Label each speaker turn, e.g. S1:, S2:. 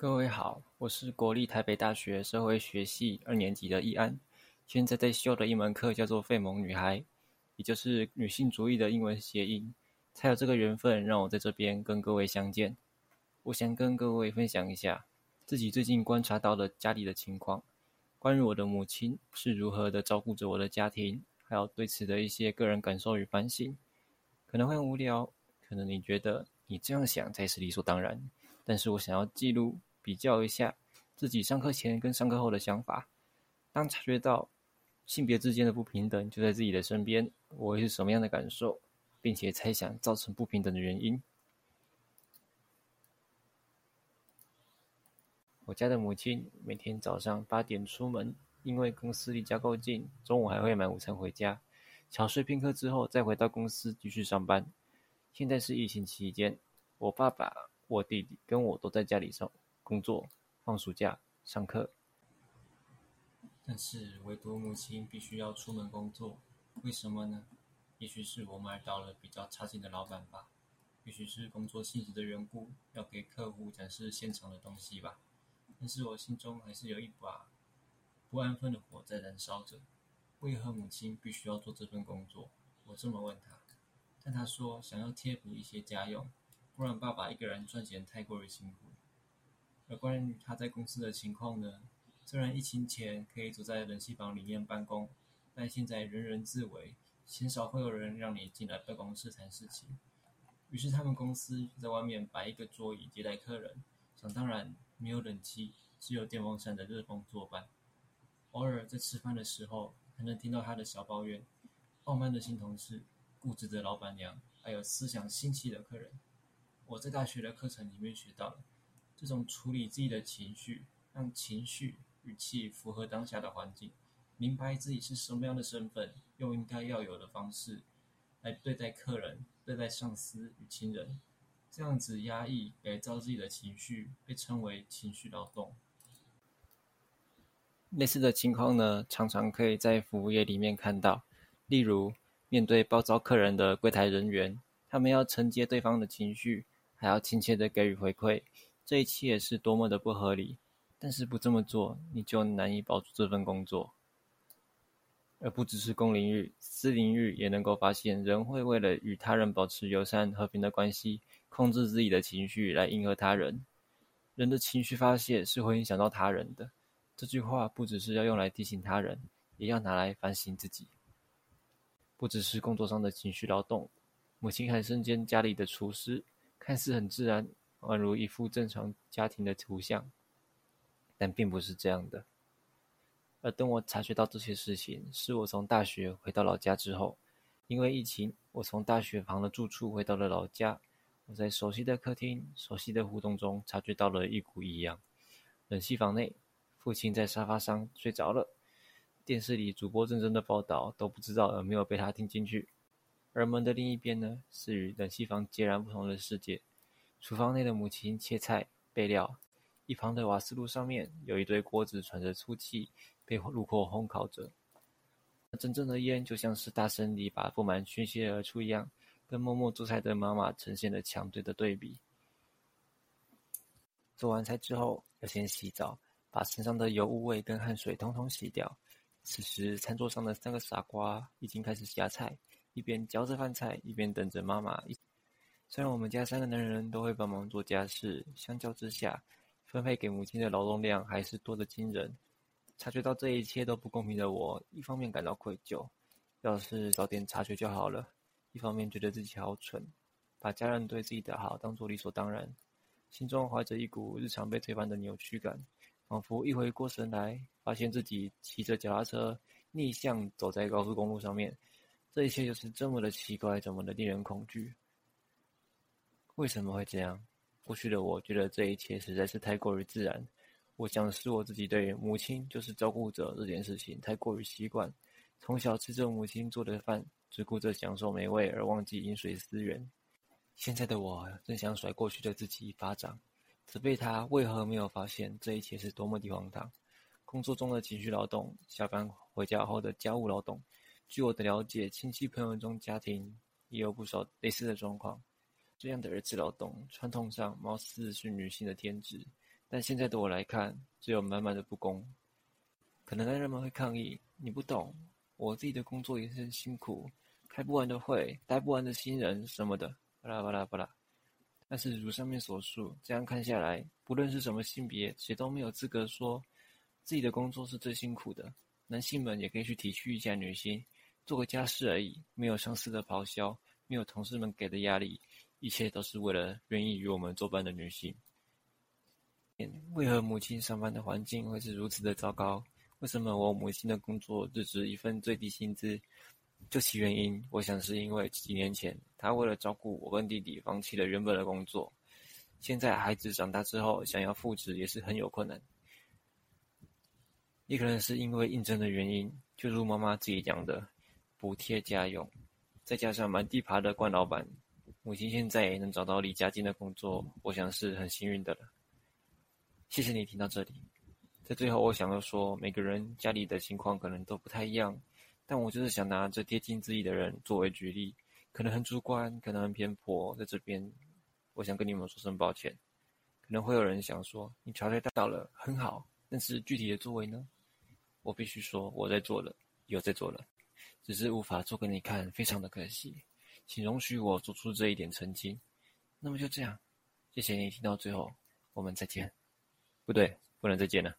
S1: 各位好，我是国立台北大学社会学系二年级的易安，现在在修的一门课叫做“费蒙女孩”，也就是女性主义的英文谐音，才有这个缘分让我在这边跟各位相见。我想跟各位分享一下自己最近观察到的家里的情况，关于我的母亲是如何的照顾着我的家庭，还有对此的一些个人感受与反省。可能会很无聊，可能你觉得你这样想才是理所当然，但是我想要记录。比较一下自己上课前跟上课后的想法。当察觉到性别之间的不平等就在自己的身边，我会是什么样的感受，并且猜想造成不平等的原因。我家的母亲每天早上八点出门，因为公司离家够近，中午还会买午餐回家，小睡片刻之后再回到公司继续上班。现在是疫情期间，我爸爸、我弟弟跟我都在家里上。工作、放暑假、上课，但是唯独母亲必须要出门工作，为什么呢？也许是我们遇到了比较差劲的老板吧，也许是工作性质的缘故，要给客户展示现场的东西吧。但是我心中还是有一把不安分的火在燃烧着。为何母亲必须要做这份工作？我这么问他，但他说想要贴补一些家用，不然爸爸一个人赚钱太过于辛苦。而关于他在公司的情况呢？虽然疫情前可以坐在冷气房里面办公，但现在人人自危，鲜少会有人让你进来办公室谈事情。于是他们公司在外面摆一个桌椅接待客人，想当然没有冷气，只有电风扇的热风作伴。偶尔在吃饭的时候，还能听到他的小抱怨：傲慢的新同事、固执的老板娘，还有思想新奇的客人。我在大学的课程里面学到了。这种处理自己的情绪，让情绪语气符合当下的环境，明白自己是什么样的身份，用应该要有的方式来对待客人、对待上司与亲人，这样子压抑改造自己的情绪，被称为情绪劳动。类似的情况呢，常常可以在服务业里面看到，例如面对暴躁客人的柜台人员，他们要承接对方的情绪，还要亲切的给予回馈。这一切是多么的不合理，但是不这么做，你就难以保住这份工作。而不只是公领域，私领域也能够发现，人会为了与他人保持友善和平的关系，控制自己的情绪来迎合他人。人的情绪发泄是会影响到他人的。这句话不只是要用来提醒他人，也要拿来反省自己。不只是工作上的情绪劳动，母亲还身兼家里的厨师，看似很自然。宛如一幅正常家庭的图像，但并不是这样的。而等我察觉到这些事情，是我从大学回到老家之后，因为疫情，我从大学旁的住处回到了老家。我在熟悉的客厅、熟悉的互动中，察觉到了一股异样。冷气房内，父亲在沙发上睡着了，电视里主播认真的报道，都不知道有没有被他听进去。而门的另一边呢，是与冷气房截然不同的世界。厨房内的母亲切菜备料，一旁的瓦斯炉上面有一堆锅子喘着粗气，被炉火烘烤着。真正的烟就像是大声地把不满宣泄而出一样，跟默默做菜的妈妈呈现了强烈的对比。做完菜之后要先洗澡，把身上的油污味跟汗水通通洗掉。此时餐桌上的三个傻瓜已经开始夹菜，一边嚼着饭菜，一边等着妈妈一。虽然我们家三个男人都会帮忙做家事，相较之下，分配给母亲的劳动量还是多得惊人。察觉到这一切都不公平的我，一方面感到愧疚，要是早点察觉就好了；一方面觉得自己好蠢，把家人对自己的好当做理所当然，心中怀着一股日常被推翻的扭曲感，仿佛一回过神来，发现自己骑着脚踏车逆向走在高速公路上面，这一切就是这么的奇怪，这么的令人恐惧。为什么会这样？过去的我觉得这一切实在是太过于自然。我想是我自己对母亲就是照顾者这件事情太过于习惯，从小吃着母亲做的饭，只顾着享受美味而忘记饮水思源。现在的我正想甩过去的自己一巴掌，责备他为何没有发现这一切是多么的荒唐。工作中的情绪劳动，下班回家后的家务劳动，据我的了解，亲戚朋友中家庭也有不少类似的状况。这样的儿子劳动，传统上貌似是女性的天职，但现在的我来看，只有满满的不公。可能男人们会抗议：“你不懂，我自己的工作也是很辛苦，开不完的会，带不完的新人什么的，巴拉巴拉巴拉。”但是如上面所述，这样看下来，不论是什么性别，谁都没有资格说自己的工作是最辛苦的。男性们也可以去体恤一下女性，做个家事而已，没有上司的咆哮，没有同事们给的压力，一切都是为了愿意与我们作伴的女性。为何母亲上班的环境会是如此的糟糕？为什么我母亲的工作只值一份最低薪资？究其原因，我想是因为几年前她为了照顾我跟弟弟，放弃了原本的工作。现在孩子长大之后，想要复职也是很有困难。也可能是因为应征的原因，就如妈妈自己讲的，补贴家用，再加上满地爬的惯老板，母亲现在也能找到离家近的工作，我想是很幸运的了。谢谢你听到这里，在最后我想要说，每个人家里的情况可能都不太一样，但我就是想拿这贴近自己的人作为举例，可能很主观，可能很偏颇，在这边，我想跟你们说声抱歉。可能会有人想说，你调节到了很好，但是具体的作为呢？我必须说，我在做了，有在做了，只是无法做给你看，非常的可惜，请容许我做出这一点澄清。那么就这样，谢谢你听到最后，我们再见。不对，不能再见了。